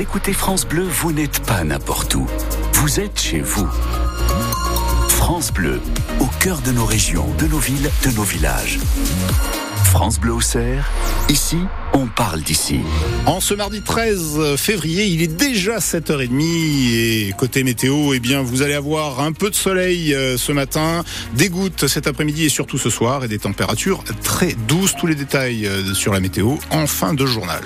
écoutez France Bleu, vous n'êtes pas n'importe où. Vous êtes chez vous. France Bleu, au cœur de nos régions, de nos villes, de nos villages. France Bleu Auxerre, ici, on parle d'ici. En ce mardi 13 février, il est déjà 7h30 et côté météo, eh bien, vous allez avoir un peu de soleil euh, ce matin, des gouttes cet après-midi et surtout ce soir et des températures très douces. Tous les détails euh, sur la météo en fin de journal.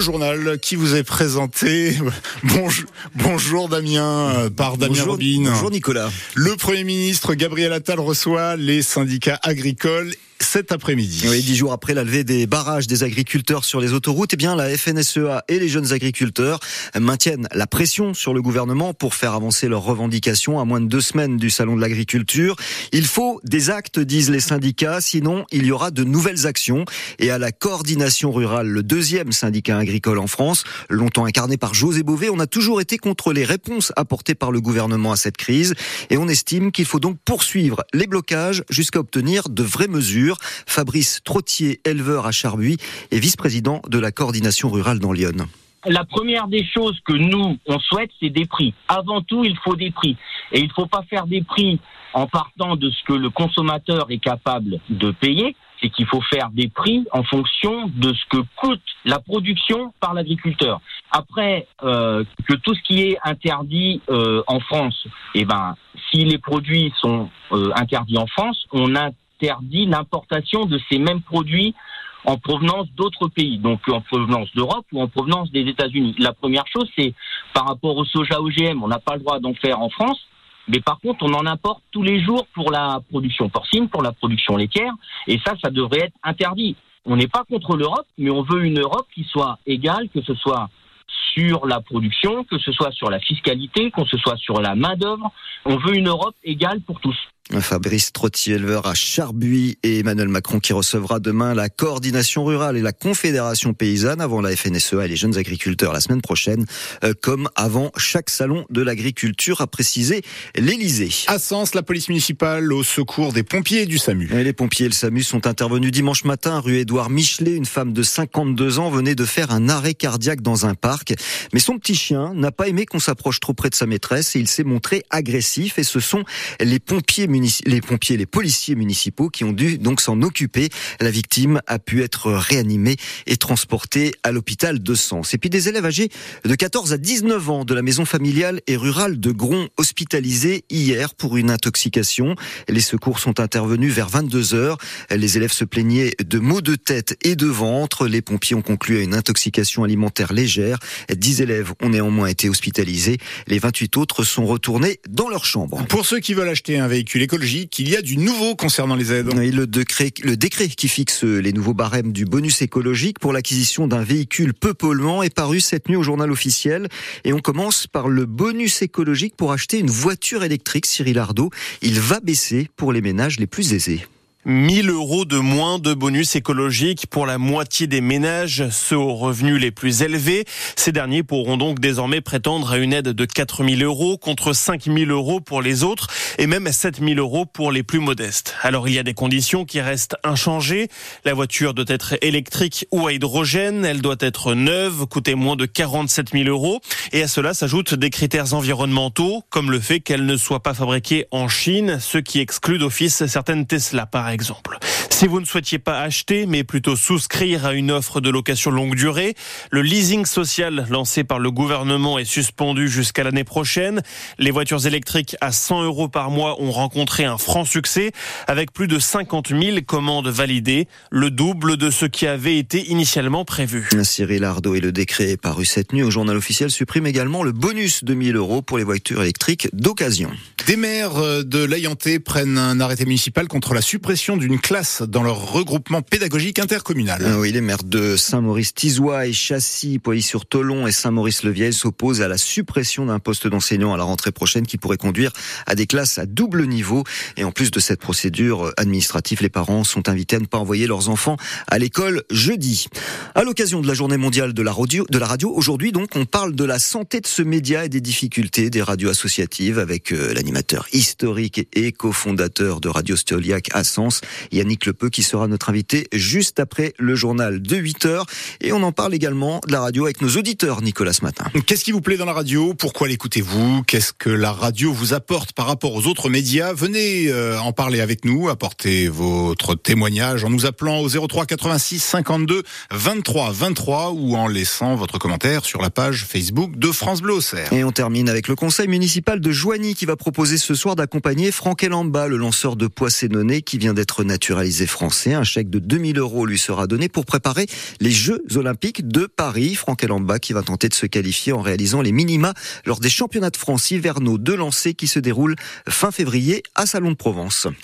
Le journal qui vous est présenté. Bonjour, bonjour Damien, euh, par Damien bonjour, Robin. Bonjour Nicolas. Le Premier ministre Gabriel Attal reçoit les syndicats agricoles cet après-midi. Oui, dix jours après la levée des barrages des agriculteurs sur les autoroutes, eh bien, la FNSEA et les jeunes agriculteurs maintiennent la pression sur le gouvernement pour faire avancer leurs revendications à moins de deux semaines du salon de l'agriculture. Il faut des actes, disent les syndicats, sinon il y aura de nouvelles actions. Et à la coordination rurale, le deuxième syndicat agricole en France, longtemps incarné par José Bové, on a toujours été contre les réponses apportées par le gouvernement à cette crise. Et on estime qu'il faut donc poursuivre les blocages jusqu'à obtenir de vraies mesures. Fabrice Trottier, éleveur à Charbuy et vice-président de la coordination rurale dans Lyon. La première des choses que nous, on souhaite, c'est des prix. Avant tout, il faut des prix. Et il ne faut pas faire des prix en partant de ce que le consommateur est capable de payer. C'est qu'il faut faire des prix en fonction de ce que coûte la production par l'agriculteur. Après, euh, que tout ce qui est interdit euh, en France, eh ben, si les produits sont euh, interdits en France, on a interdit l'importation de ces mêmes produits en provenance d'autres pays, donc en provenance d'Europe ou en provenance des États-Unis. La première chose, c'est par rapport au soja OGM, on n'a pas le droit d'en faire en France, mais par contre, on en importe tous les jours pour la production porcine, pour la production laitière, et ça, ça devrait être interdit. On n'est pas contre l'Europe, mais on veut une Europe qui soit égale, que ce soit sur la production, que ce soit sur la fiscalité, que ce soit sur la main-d'œuvre. On veut une Europe égale pour tous. Fabrice Trottier, éleveur à Charbuy et Emmanuel Macron qui recevra demain la coordination rurale et la confédération paysanne avant la FNSEA et les jeunes agriculteurs la semaine prochaine, euh, comme avant chaque salon de l'agriculture, a précisé l'Elysée. À Sens, la police municipale au secours des pompiers du SAMU. Et les pompiers et le SAMU sont intervenus dimanche matin rue Édouard Michelet. Une femme de 52 ans venait de faire un arrêt cardiaque dans un parc. Mais son petit chien n'a pas aimé qu'on s'approche trop près de sa maîtresse et il s'est montré agressif et ce sont les pompiers municipaux les pompiers, les policiers municipaux qui ont dû donc s'en occuper. La victime a pu être réanimée et transportée à l'hôpital de Sens. Et puis des élèves âgés de 14 à 19 ans de la maison familiale et rurale de Gron hospitalisés hier pour une intoxication. Les secours sont intervenus vers 22 heures. Les élèves se plaignaient de maux de tête et de ventre. Les pompiers ont conclu à une intoxication alimentaire légère. 10 élèves ont néanmoins été hospitalisés. Les 28 autres sont retournés dans leur chambre. Pour ceux qui veulent acheter un véhicule il y a du nouveau concernant les aides. Le décret, le décret qui fixe les nouveaux barèmes du bonus écologique pour l'acquisition d'un véhicule peu polluant est paru cette nuit au journal officiel. Et on commence par le bonus écologique pour acheter une voiture électrique, Cyril Ardo. Il va baisser pour les ménages les plus aisés. 1000 euros de moins de bonus écologique pour la moitié des ménages, ceux aux revenus les plus élevés. Ces derniers pourront donc désormais prétendre à une aide de 4000 euros contre 5000 euros pour les autres et même 7000 euros pour les plus modestes. Alors il y a des conditions qui restent inchangées. La voiture doit être électrique ou à hydrogène. Elle doit être neuve, coûter moins de 47 000 euros. Et à cela s'ajoutent des critères environnementaux, comme le fait qu'elle ne soit pas fabriquée en Chine, ce qui exclut d'office certaines Tesla exemple. Si vous ne souhaitiez pas acheter, mais plutôt souscrire à une offre de location longue durée, le leasing social lancé par le gouvernement est suspendu jusqu'à l'année prochaine. Les voitures électriques à 100 euros par mois ont rencontré un franc succès avec plus de 50 000 commandes validées, le double de ce qui avait été initialement prévu. Cyril Ardo et le décret paru cette nuit au journal officiel supprime également le bonus de 1000 euros pour les voitures électriques d'occasion. Des maires de l'Ayanté prennent un arrêté municipal contre la suppression d'une classe dans leur regroupement pédagogique intercommunal. Ah oui, les maires de Saint-Maurice-Tizois et Châssis, Poilly-sur-Tolon et Saint-Maurice-le-Vieil s'opposent à la suppression d'un poste d'enseignant à la rentrée prochaine qui pourrait conduire à des classes à double niveau. Et en plus de cette procédure administrative, les parents sont invités à ne pas envoyer leurs enfants à l'école jeudi. À l'occasion de la journée mondiale de la radio, de la radio aujourd'hui donc, on parle de la santé de ce média et des difficultés des radios associatives avec euh, l'animateur animateur historique et cofondateur de Radio Stoliac à Sens, Yannick Lepeu, qui sera notre invité juste après le journal de 8 heures. Et on en parle également de la radio avec nos auditeurs, Nicolas, ce matin. Qu'est-ce qui vous plaît dans la radio? Pourquoi l'écoutez-vous? Qu'est-ce que la radio vous apporte par rapport aux autres médias? Venez euh, en parler avec nous, apportez votre témoignage en nous appelant au 03 86 52 23 23 ou en laissant votre commentaire sur la page Facebook de France Bleu Et on termine avec le conseil municipal de Joigny qui va proposer ce soir d'accompagner Franck Elamba, le lanceur de poids sénonais qui vient d'être naturalisé français. Un chèque de 2000 euros lui sera donné pour préparer les Jeux Olympiques de Paris. Franck Elamba qui va tenter de se qualifier en réalisant les minima lors des championnats de France hivernaux de lancer qui se déroulent fin février à Salon de Provence.